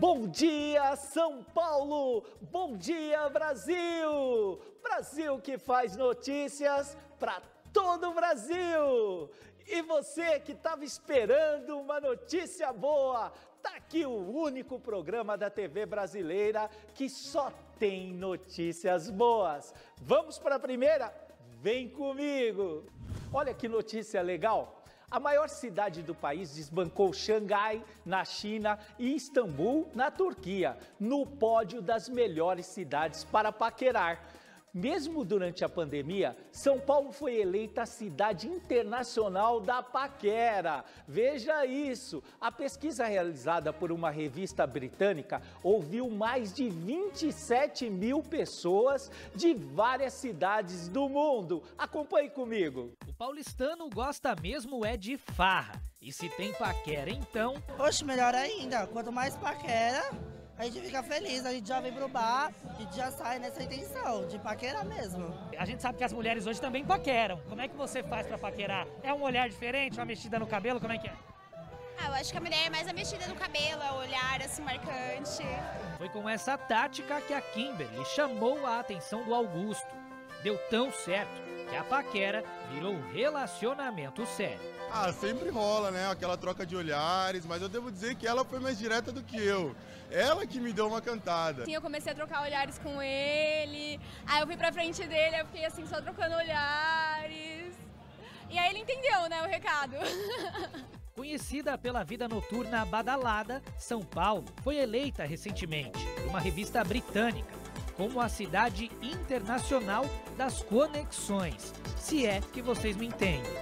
Bom dia, São Paulo! Bom dia, Brasil! Brasil que faz notícias para todo o Brasil! E você que estava esperando uma notícia boa, tá aqui o único programa da TV brasileira que só tem notícias boas. Vamos para a primeira? Vem comigo! Olha que notícia legal! A maior cidade do país desbancou Xangai, na China, e Istambul, na Turquia, no pódio das melhores cidades para paquerar. Mesmo durante a pandemia, São Paulo foi eleita a cidade internacional da paquera. Veja isso! A pesquisa realizada por uma revista britânica ouviu mais de 27 mil pessoas de várias cidades do mundo. Acompanhe comigo. O paulistano gosta mesmo é de farra. E se tem paquera, então. Oxe, melhor ainda. Quanto mais paquera, a gente fica feliz, a gente já vem pro bar, a gente já sai nessa intenção, de paquerar mesmo. A gente sabe que as mulheres hoje também paqueram. Como é que você faz para paquerar? É um olhar diferente, uma mexida no cabelo, como é que é? Ah, eu acho que a mulher é mais a mexida no cabelo, é o olhar assim marcante. Foi com essa tática que a Kimberly chamou a atenção do Augusto. Deu tão certo que a paquera virou um relacionamento sério. Ah, sempre rola, né? Aquela troca de olhares, mas eu devo dizer que ela foi mais direta do que eu. Ela que me deu uma cantada. Sim, eu comecei a trocar olhares com ele. Aí eu fui pra frente dele, eu fiquei assim, só trocando olhares. E aí ele entendeu, né, o recado. Conhecida pela vida noturna badalada, São Paulo foi eleita recentemente por uma revista britânica como a cidade internacional das conexões, se é que vocês me entendem.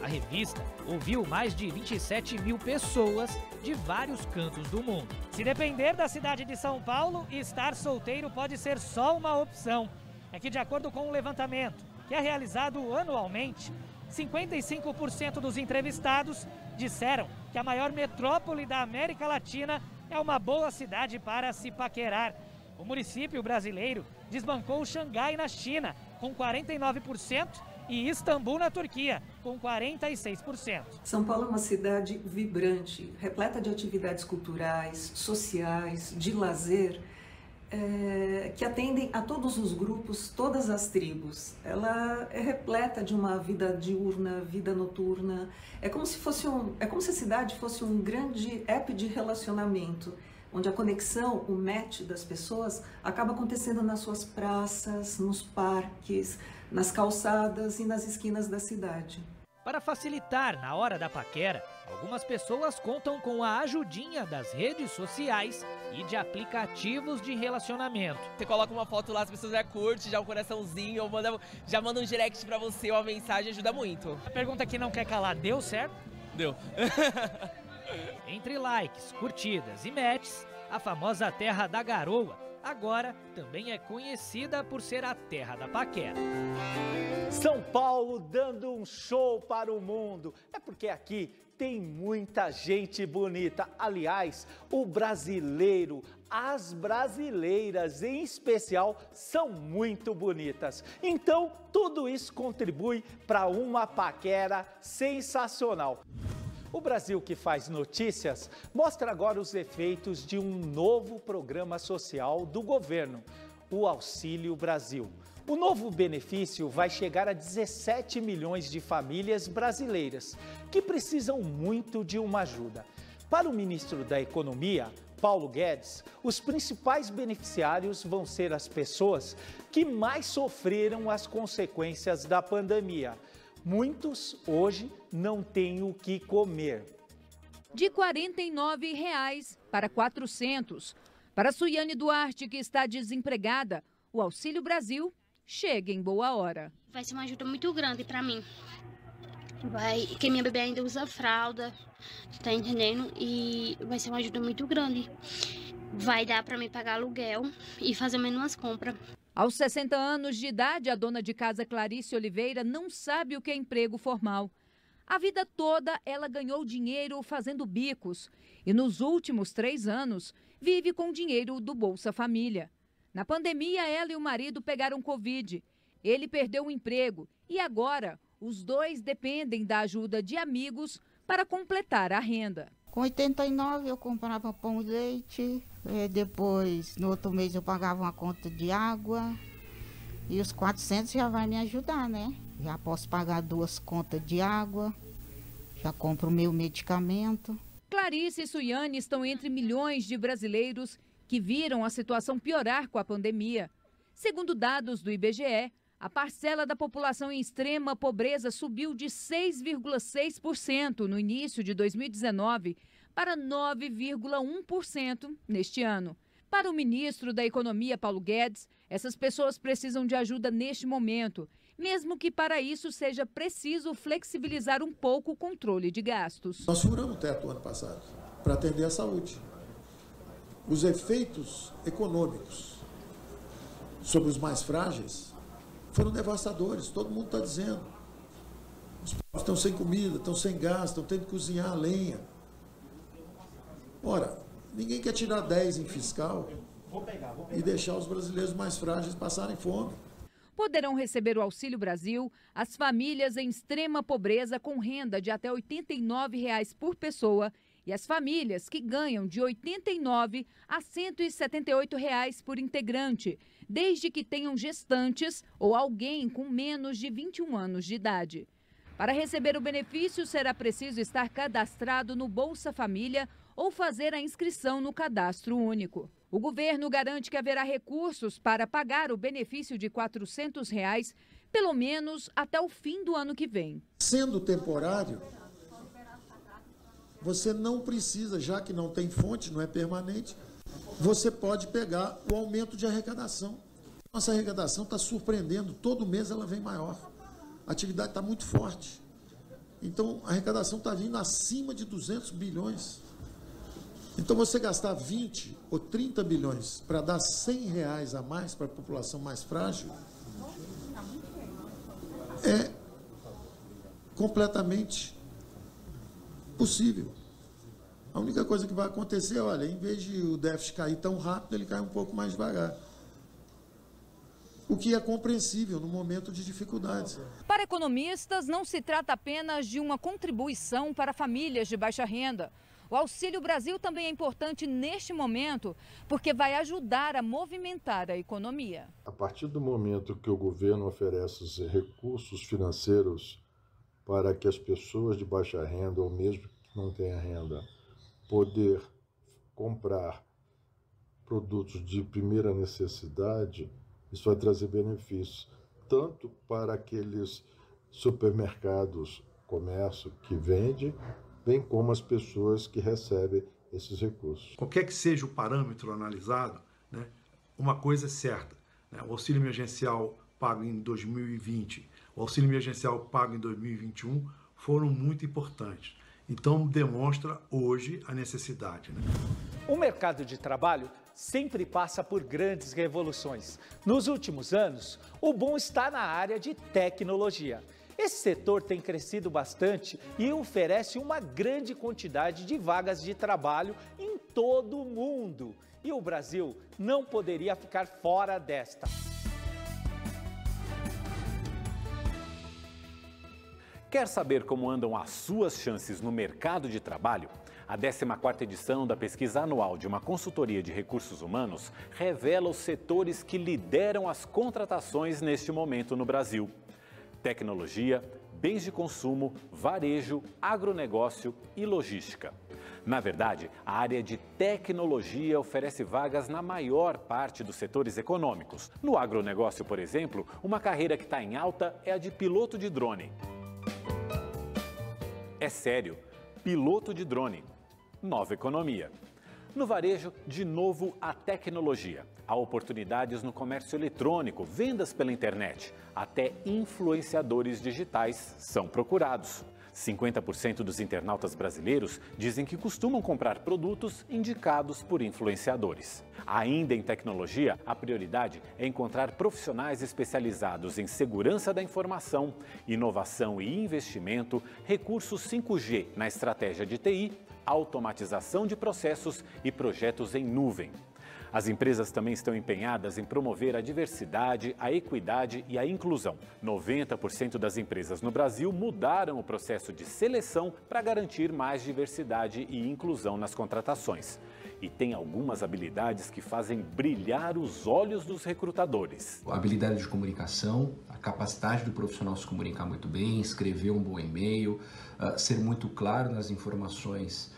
A revista ouviu mais de 27 mil pessoas de vários cantos do mundo. Se depender da cidade de São Paulo, estar solteiro pode ser só uma opção. É que, de acordo com um levantamento que é realizado anualmente, 55% dos entrevistados disseram que a maior metrópole da América Latina é uma boa cidade para se paquerar. O município brasileiro desbancou Xangai, na China, com 49%, e Istambul, na Turquia, com 46%. São Paulo é uma cidade vibrante, repleta de atividades culturais, sociais, de lazer. É, que atendem a todos os grupos, todas as tribos. Ela é repleta de uma vida diurna, vida noturna. É como se fosse um, é como se a cidade fosse um grande app de relacionamento onde a conexão, o match das pessoas acaba acontecendo nas suas praças, nos parques, nas calçadas e nas esquinas da cidade. Para facilitar na hora da paquera, algumas pessoas contam com a ajudinha das redes sociais e de aplicativos de relacionamento. Você coloca uma foto lá, as pessoas já curtem, já um coraçãozinho, ou manda, já manda um direct para você, uma mensagem, ajuda muito. A pergunta que não quer calar, deu certo? Deu. Entre likes, curtidas e matches, a famosa Terra da Garoa agora também é conhecida por ser a Terra da Paquera. São Paulo dando um show para o mundo. É porque aqui tem muita gente bonita. Aliás, o brasileiro, as brasileiras em especial, são muito bonitas. Então, tudo isso contribui para uma paquera sensacional. O Brasil que faz notícias mostra agora os efeitos de um novo programa social do governo, o Auxílio Brasil. O novo benefício vai chegar a 17 milhões de famílias brasileiras que precisam muito de uma ajuda. Para o ministro da Economia, Paulo Guedes, os principais beneficiários vão ser as pessoas que mais sofreram as consequências da pandemia Muitos hoje não têm o que comer. De 49 reais para 400. Para Suiane Duarte, que está desempregada, o Auxílio Brasil chega em boa hora. Vai ser uma ajuda muito grande para mim. Vai, que minha bebê ainda usa fralda, tá entendendo? E vai ser uma ajuda muito grande. Vai dar para mim pagar aluguel e fazer menos compras. Aos 60 anos de idade, a dona de casa Clarice Oliveira não sabe o que é emprego formal. A vida toda ela ganhou dinheiro fazendo bicos e nos últimos três anos vive com dinheiro do Bolsa Família. Na pandemia, ela e o marido pegaram Covid. Ele perdeu o emprego e agora os dois dependem da ajuda de amigos para completar a renda. Com 89 eu comprava pão e leite, E depois, no outro mês, eu pagava uma conta de água. E os 400 já vai me ajudar, né? Já posso pagar duas contas de água. Já compro o meu medicamento. Clarice e Suiane estão entre milhões de brasileiros que viram a situação piorar com a pandemia. Segundo dados do IBGE, a parcela da população em extrema pobreza subiu de 6,6% no início de 2019 para 9,1% neste ano. Para o ministro da Economia, Paulo Guedes, essas pessoas precisam de ajuda neste momento, mesmo que para isso seja preciso flexibilizar um pouco o controle de gastos. Nós furamos o teto ano passado para atender a saúde. Os efeitos econômicos sobre os mais frágeis foram devastadores, todo mundo está dizendo. Os povos estão sem comida, estão sem gás, estão tendo que cozinhar a lenha. Ora, ninguém quer tirar 10 em fiscal e deixar os brasileiros mais frágeis passarem fome. Poderão receber o Auxílio Brasil as famílias em extrema pobreza com renda de até 89 reais por pessoa e as famílias que ganham de R$ 89 a 178 reais por integrante, desde que tenham gestantes ou alguém com menos de 21 anos de idade. Para receber o benefício, será preciso estar cadastrado no Bolsa Família ou fazer a inscrição no cadastro único. O governo garante que haverá recursos para pagar o benefício de 400 reais, pelo menos até o fim do ano que vem. Sendo temporário, você não precisa, já que não tem fonte, não é permanente, você pode pegar o aumento de arrecadação. Nossa arrecadação está surpreendendo, todo mês ela vem maior. A atividade está muito forte. Então, a arrecadação está vindo acima de 200 bilhões. Então, você gastar 20 ou 30 bilhões para dar 100 reais a mais para a população mais frágil é completamente possível. A única coisa que vai acontecer, olha, em vez de o déficit cair tão rápido, ele cai um pouco mais devagar. O que é compreensível no momento de dificuldades. Para economistas, não se trata apenas de uma contribuição para famílias de baixa renda. O Auxílio Brasil também é importante neste momento, porque vai ajudar a movimentar a economia. A partir do momento que o governo oferece os recursos financeiros para que as pessoas de baixa renda, ou mesmo que não tenham renda, poder comprar produtos de primeira necessidade, isso vai trazer benefícios tanto para aqueles supermercados, comércio que vende, bem como as pessoas que recebem esses recursos. Qualquer que seja o parâmetro analisado, né, uma coisa é certa: né, o auxílio emergencial pago em 2020, o auxílio emergencial pago em 2021 foram muito importantes. Então demonstra hoje a necessidade. Né? O mercado de trabalho sempre passa por grandes revoluções. Nos últimos anos, o boom está na área de tecnologia. Esse setor tem crescido bastante e oferece uma grande quantidade de vagas de trabalho em todo o mundo. E o Brasil não poderia ficar fora desta. Quer saber como andam as suas chances no mercado de trabalho? A 14ª edição da pesquisa anual de uma consultoria de recursos humanos revela os setores que lideram as contratações neste momento no Brasil tecnologia, bens de consumo, varejo, agronegócio e logística. Na verdade, a área de tecnologia oferece vagas na maior parte dos setores econômicos. No agronegócio, por exemplo, uma carreira que está em alta é a de piloto de drone. É sério, piloto de drone. Nova economia. No varejo, de novo a tecnologia. Há oportunidades no comércio eletrônico, vendas pela internet. Até influenciadores digitais são procurados. 50% dos internautas brasileiros dizem que costumam comprar produtos indicados por influenciadores. Ainda em tecnologia, a prioridade é encontrar profissionais especializados em segurança da informação, inovação e investimento, recursos 5G na estratégia de TI automatização de processos e projetos em nuvem. As empresas também estão empenhadas em promover a diversidade, a equidade e a inclusão. 90% das empresas no Brasil mudaram o processo de seleção para garantir mais diversidade e inclusão nas contratações. E tem algumas habilidades que fazem brilhar os olhos dos recrutadores. A habilidade de comunicação, a capacidade do profissional se comunicar muito bem, escrever um bom e-mail, uh, ser muito claro nas informações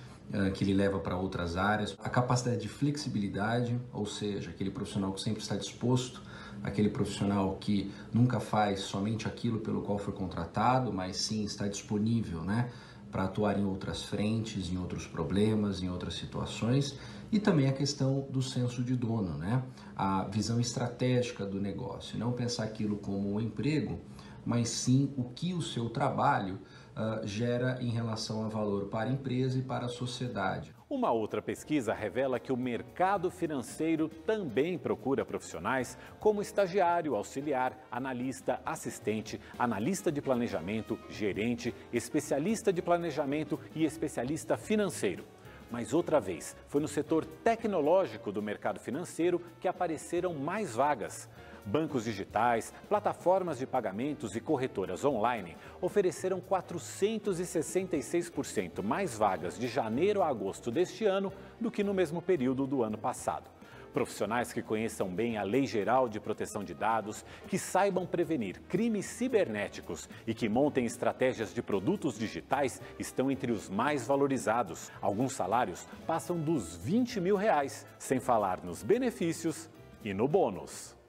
que ele leva para outras áreas, a capacidade de flexibilidade, ou seja, aquele profissional que sempre está disposto, aquele profissional que nunca faz somente aquilo pelo qual foi contratado, mas sim está disponível, né? para atuar em outras frentes, em outros problemas, em outras situações, e também a questão do senso de dono, né? a visão estratégica do negócio, não pensar aquilo como um emprego, mas sim o que o seu trabalho uh, gera em relação a valor para a empresa e para a sociedade. Uma outra pesquisa revela que o mercado financeiro também procura profissionais como estagiário, auxiliar, analista, assistente, analista de planejamento, gerente, especialista de planejamento e especialista financeiro. Mas outra vez, foi no setor tecnológico do mercado financeiro que apareceram mais vagas. Bancos digitais, plataformas de pagamentos e corretoras online ofereceram 466% mais vagas de janeiro a agosto deste ano do que no mesmo período do ano passado. Profissionais que conheçam bem a Lei Geral de Proteção de Dados, que saibam prevenir crimes cibernéticos e que montem estratégias de produtos digitais estão entre os mais valorizados. Alguns salários passam dos 20 mil reais, sem falar nos benefícios e no bônus.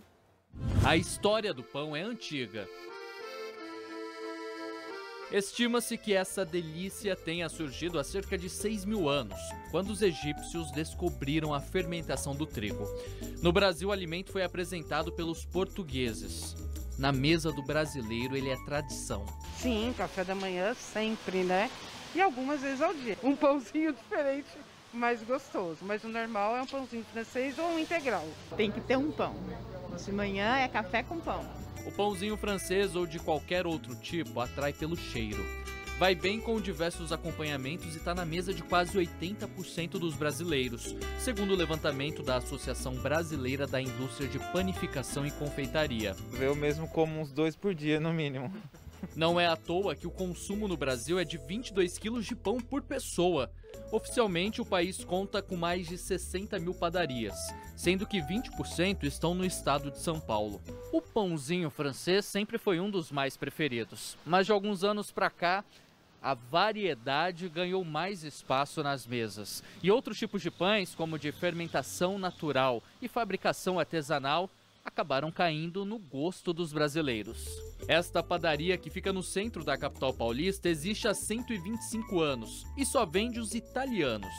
A história do pão é antiga. Estima-se que essa delícia tenha surgido há cerca de 6 mil anos, quando os egípcios descobriram a fermentação do trigo. No Brasil, o alimento foi apresentado pelos portugueses. Na mesa do brasileiro, ele é tradição. Sim, café da manhã sempre, né? E algumas vezes ao dia. Um pãozinho diferente, mais gostoso. Mas o normal é um pãozinho francês ou um integral. Tem que ter um pão. De manhã é café com pão. O pãozinho francês ou de qualquer outro tipo atrai pelo cheiro. Vai bem com diversos acompanhamentos e está na mesa de quase 80% dos brasileiros, segundo o levantamento da Associação Brasileira da Indústria de Panificação e Confeitaria. Eu mesmo como uns dois por dia, no mínimo. Não é à toa que o consumo no Brasil é de 22 quilos de pão por pessoa. Oficialmente, o país conta com mais de 60 mil padarias, sendo que 20% estão no estado de São Paulo. O pãozinho francês sempre foi um dos mais preferidos, mas de alguns anos para cá, a variedade ganhou mais espaço nas mesas. E outros tipos de pães, como de fermentação natural e fabricação artesanal, acabaram caindo no gosto dos brasileiros. Esta padaria, que fica no centro da capital paulista, existe há 125 anos e só vende os italianos.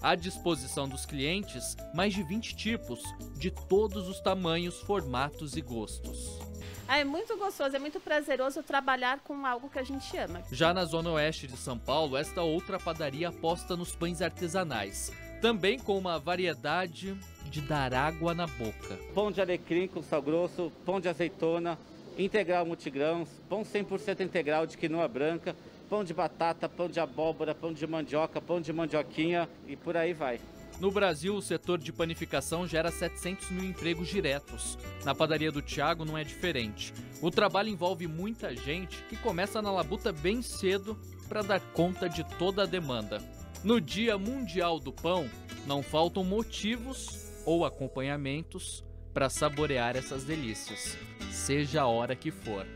À disposição dos clientes, mais de 20 tipos, de todos os tamanhos, formatos e gostos. É muito gostoso, é muito prazeroso trabalhar com algo que a gente ama. Já na zona oeste de São Paulo, esta outra padaria aposta nos pães artesanais, também com uma variedade de dar água na boca. Pão de alecrim com sal grosso, pão de azeitona, integral multigrãos, pão 100% integral de quinoa branca, pão de batata, pão de abóbora, pão de mandioca, pão de mandioquinha e por aí vai. No Brasil, o setor de panificação gera 700 mil empregos diretos. Na padaria do Tiago não é diferente. O trabalho envolve muita gente que começa na labuta bem cedo para dar conta de toda a demanda. No Dia Mundial do Pão, não faltam motivos ou acompanhamentos para saborear essas delícias, seja a hora que for.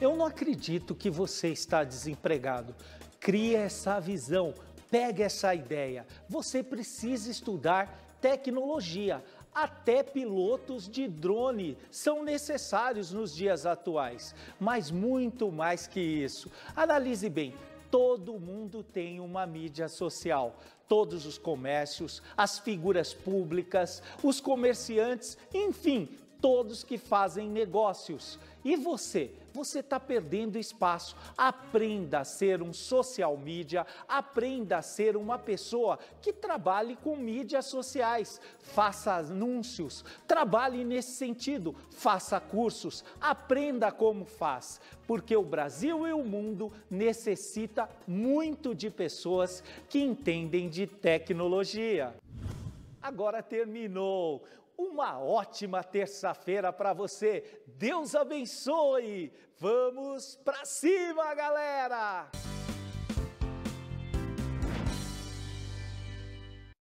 Eu não acredito que você está desempregado. Crie essa visão Pegue essa ideia. Você precisa estudar tecnologia. Até pilotos de drone são necessários nos dias atuais. Mas muito mais que isso. Analise bem. Todo mundo tem uma mídia social todos os comércios, as figuras públicas, os comerciantes, enfim, todos que fazem negócios. E você? Você está perdendo espaço. Aprenda a ser um social media, aprenda a ser uma pessoa que trabalhe com mídias sociais. Faça anúncios, trabalhe nesse sentido, faça cursos, aprenda como faz, porque o Brasil e o mundo necessita muito de pessoas que entendem de tecnologia. agora terminou. Uma ótima terça-feira para você. Deus abençoe. Vamos para cima, galera!